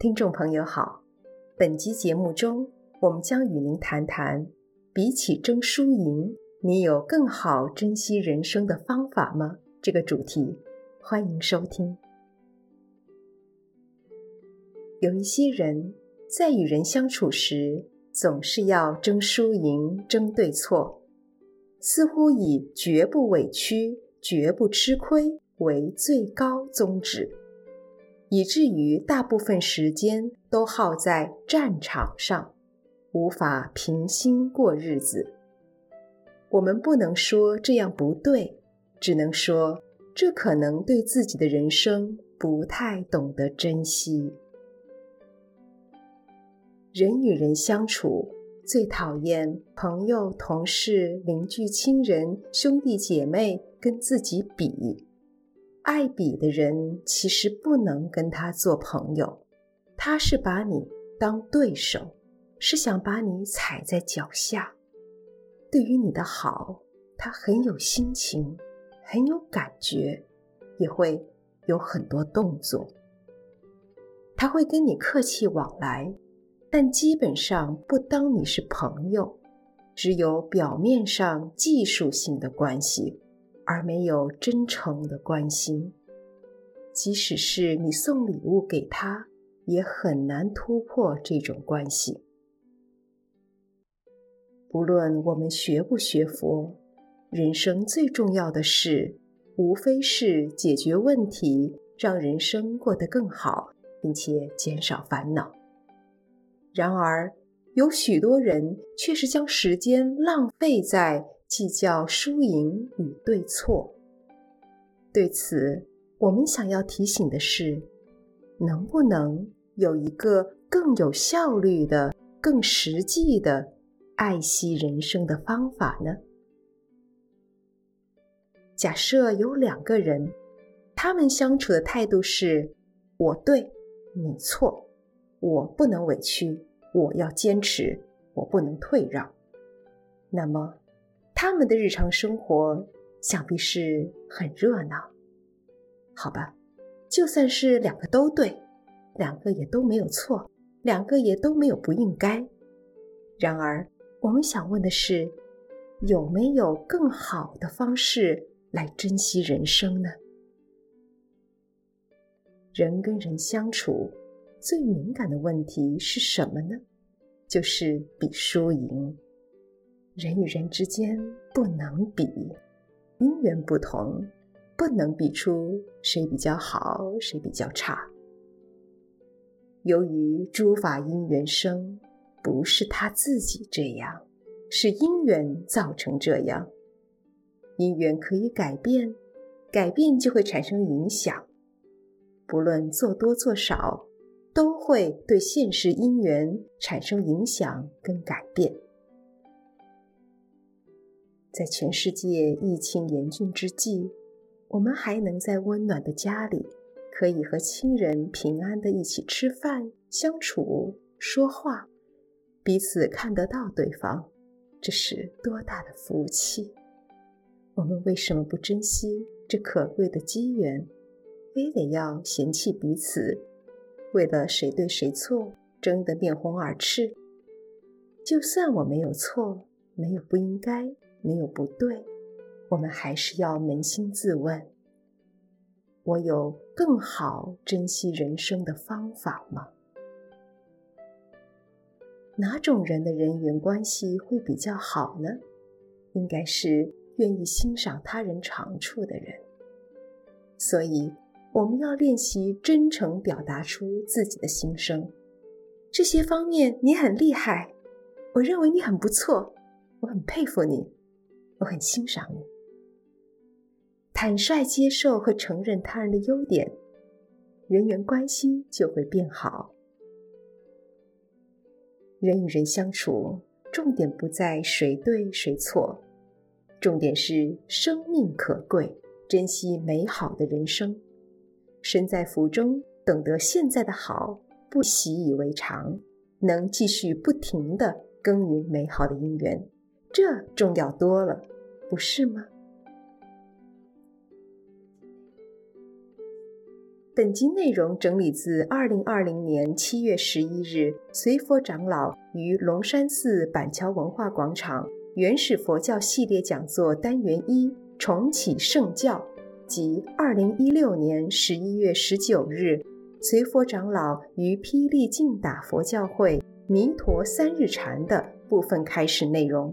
听众朋友好，本集节目中，我们将与您谈谈：比起争输赢，你有更好珍惜人生的方法吗？这个主题，欢迎收听。有一些人在与人相处时，总是要争输赢、争对错，似乎以绝不委屈、绝不吃亏为最高宗旨。以至于大部分时间都耗在战场上，无法平心过日子。我们不能说这样不对，只能说这可能对自己的人生不太懂得珍惜。人与人相处，最讨厌朋友、同事、邻居、亲人、兄弟姐妹跟自己比。爱比的人其实不能跟他做朋友，他是把你当对手，是想把你踩在脚下。对于你的好，他很有心情，很有感觉，也会有很多动作。他会跟你客气往来，但基本上不当你是朋友，只有表面上技术性的关系。而没有真诚的关心，即使是你送礼物给他，也很难突破这种关系。不论我们学不学佛，人生最重要的事，无非是解决问题，让人生过得更好，并且减少烦恼。然而，有许多人却是将时间浪费在计较输赢与对错，对此，我们想要提醒的是：能不能有一个更有效率的、更实际的爱惜人生的方法呢？假设有两个人，他们相处的态度是“我对，你错”，我不能委屈，我要坚持，我不能退让，那么，他们的日常生活想必是很热闹，好吧？就算是两个都对，两个也都没有错，两个也都没有不应该。然而，我们想问的是，有没有更好的方式来珍惜人生呢？人跟人相处最敏感的问题是什么呢？就是比输赢。人与人之间不能比，因缘不同，不能比出谁比较好，谁比较差。由于诸法因缘生，不是他自己这样，是因缘造成这样。因缘可以改变，改变就会产生影响。不论做多做少，都会对现实因缘产生影响跟改变。在全世界疫情严峻之际，我们还能在温暖的家里，可以和亲人平安的一起吃饭、相处、说话，彼此看得到对方，这是多大的福气！我们为什么不珍惜这可贵的机缘，非得要嫌弃彼此，为了谁对谁错争得面红耳赤？就算我没有错，没有不应该。没有不对，我们还是要扪心自问：我有更好珍惜人生的方法吗？哪种人的人缘关系会比较好呢？应该是愿意欣赏他人长处的人。所以，我们要练习真诚表达出自己的心声。这些方面你很厉害，我认为你很不错，我很佩服你。我很欣赏你，坦率接受和承认他人的优点，人缘关系就会变好。人与人相处，重点不在谁对谁错，重点是生命可贵，珍惜美好的人生。身在福中，懂得现在的好，不习以为常，能继续不停地耕耘美好的姻缘。这重要多了，不是吗？本集内容整理自二零二零年七月十一日随佛长老于龙山寺板桥文化广场原始佛教系列讲座单元一重启圣教，及二零一六年十一月十九日随佛长老于霹雳净打佛教会弥陀三日禅的部分开始内容。